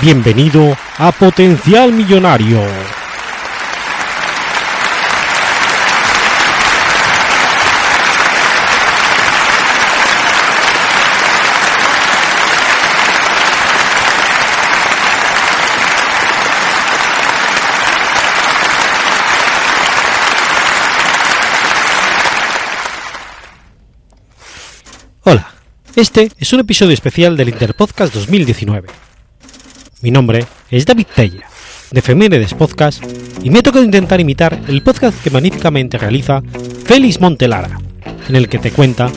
Bienvenido a Potencial Millonario. Hola, este es un episodio especial del Interpodcast 2019. Mi nombre es David Tella, de Femenides Podcast, y me toca intentar imitar el podcast que magníficamente realiza Félix Montelara, en el que te cuenta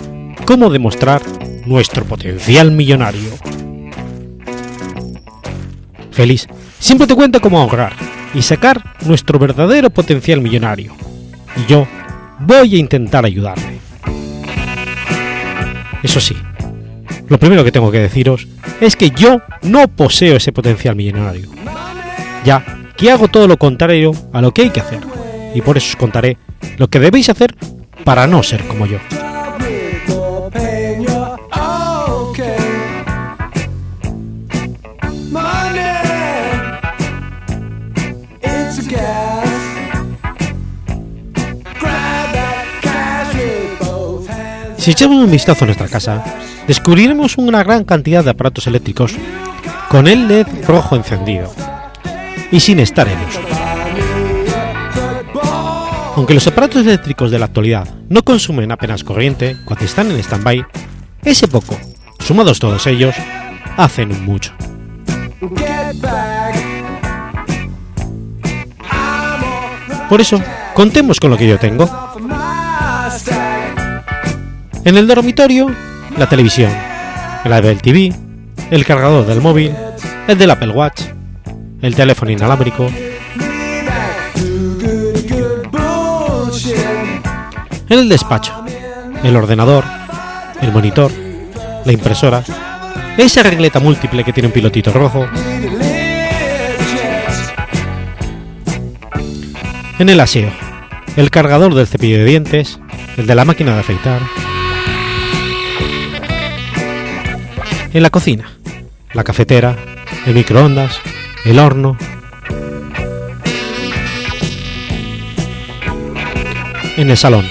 cómo demostrar nuestro potencial millonario. Félix siempre te cuenta cómo ahorrar y sacar nuestro verdadero potencial millonario, y yo voy a intentar ayudarle. Eso sí, lo primero que tengo que deciros es que yo no poseo ese potencial millonario. Ya que hago todo lo contrario a lo que hay que hacer. Y por eso os contaré lo que debéis hacer para no ser como yo. Si echamos un vistazo a nuestra casa, descubriremos una gran cantidad de aparatos eléctricos con el LED rojo encendido y sin estar en. Aunque los aparatos eléctricos de la actualidad no consumen apenas corriente cuando están en stand-by, ese poco, sumados todos ellos, hacen mucho. Por eso, contemos con lo que yo tengo. En el dormitorio, la televisión, el Apple TV, el cargador del móvil, el del Apple Watch, el teléfono inalámbrico. En el despacho, el ordenador, el monitor, la impresora, esa regleta múltiple que tiene un pilotito rojo. En el aseo, el cargador del cepillo de dientes, el de la máquina de afeitar, en la cocina, la cafetera, el microondas, el horno. En el salón,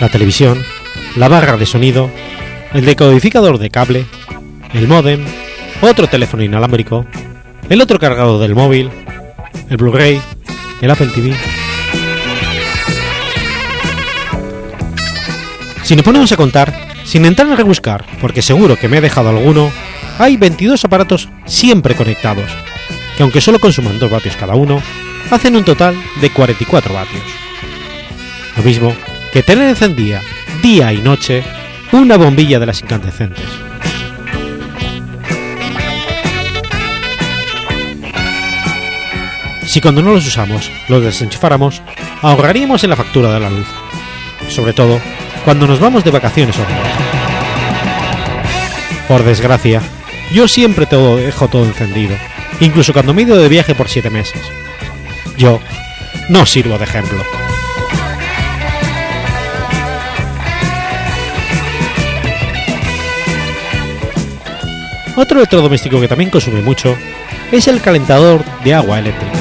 la televisión, la barra de sonido, el decodificador de cable, el modem, otro teléfono inalámbrico, el otro cargador del móvil, el Blu-ray, el Apple TV. Si nos ponemos a contar, sin entrar a rebuscar, porque seguro que me he dejado alguno, hay 22 aparatos siempre conectados, que aunque solo consuman 2 vatios cada uno, hacen un total de 44 vatios. Lo mismo que tener encendida día y noche una bombilla de las incandescentes. Si cuando no los usamos los desenchufáramos, ahorraríamos en la factura de la luz. Sobre todo cuando nos vamos de vacaciones o Por desgracia, yo siempre todo dejo todo encendido, incluso cuando me he ido de viaje por 7 meses. Yo no sirvo de ejemplo. Otro electrodoméstico que también consume mucho es el calentador de agua eléctrica.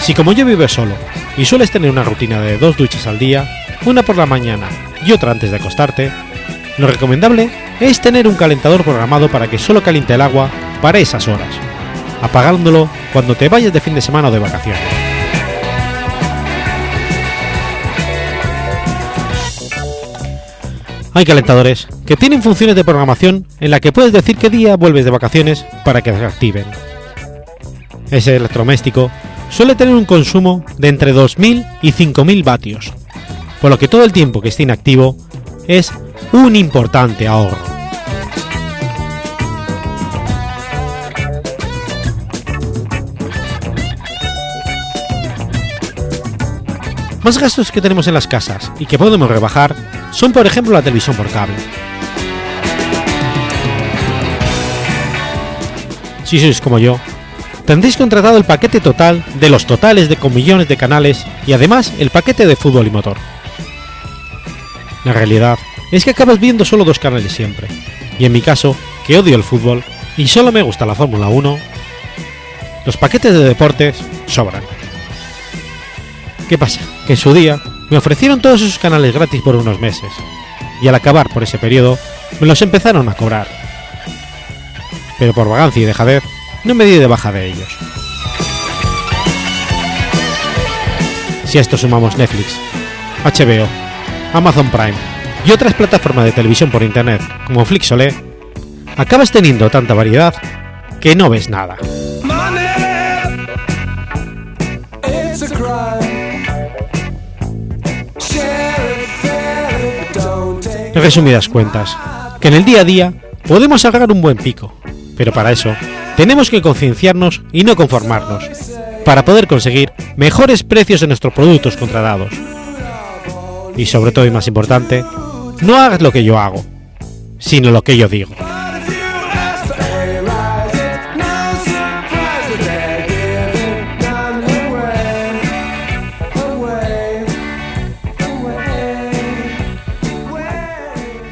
Si como yo vivo solo y sueles tener una rutina de dos duchas al día, una por la mañana y otra antes de acostarte, lo recomendable es tener un calentador programado para que solo caliente el agua para esas horas, apagándolo cuando te vayas de fin de semana o de vacaciones. Hay calentadores que tienen funciones de programación en la que puedes decir qué día vuelves de vacaciones para que se activen. Ese electrodoméstico suele tener un consumo de entre 2.000 y 5.000 vatios, por lo que todo el tiempo que esté inactivo es un importante ahorro. Más gastos que tenemos en las casas y que podemos rebajar son por ejemplo la televisión por cable. Si sois como yo, tendréis contratado el paquete total de los totales de con millones de canales y además el paquete de fútbol y motor. La realidad es que acabas viendo solo dos canales siempre, y en mi caso, que odio el fútbol y solo me gusta la Fórmula 1, los paquetes de deportes sobran. ¿Qué pasa? Que en su día me ofrecieron todos esos canales gratis por unos meses, y al acabar por ese periodo me los empezaron a cobrar. Pero por vagancia y dejadez no me di de baja de ellos. Si a esto sumamos Netflix, HBO, Amazon Prime y otras plataformas de televisión por internet como Flixolé, acabas teniendo tanta variedad que no ves nada. Resumidas cuentas, que en el día a día podemos agarrar un buen pico, pero para eso tenemos que concienciarnos y no conformarnos, para poder conseguir mejores precios en nuestros productos contratados. Y sobre todo y más importante, no hagas lo que yo hago, sino lo que yo digo.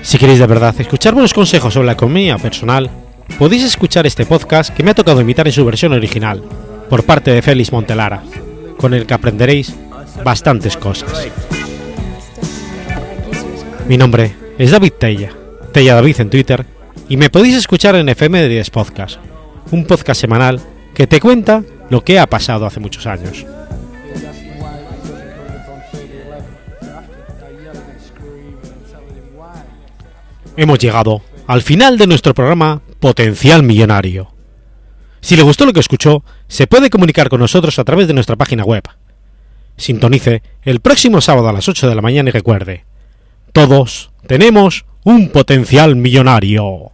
Si queréis de verdad escuchar buenos consejos sobre la economía personal, podéis escuchar este podcast que me ha tocado imitar en su versión original, por parte de Félix Montelara, con el que aprenderéis bastantes cosas. Mi nombre es David Tella, Tella David en Twitter, y me podéis escuchar en FM de 10 Podcast, un podcast semanal que te cuenta lo que ha pasado hace muchos años. Hemos llegado al final de nuestro programa Potencial Millonario. Si le gustó lo que escuchó, se puede comunicar con nosotros a través de nuestra página web. Sintonice el próximo sábado a las 8 de la mañana y recuerde, todos tenemos un potencial millonario.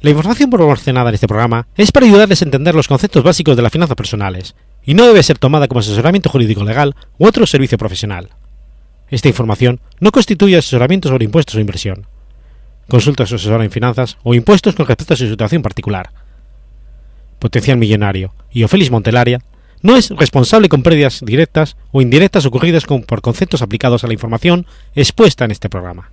La información proporcionada en este programa es para ayudarles a entender los conceptos básicos de las finanzas personales y no debe ser tomada como asesoramiento jurídico legal u otro servicio profesional. Esta información no constituye asesoramiento sobre impuestos o inversión. Consulta a su asesor en finanzas o impuestos con respecto a su situación particular. Potencial Millonario y Ofelis Montelaria no es responsable con pérdidas directas o indirectas ocurridas por conceptos aplicados a la información expuesta en este programa.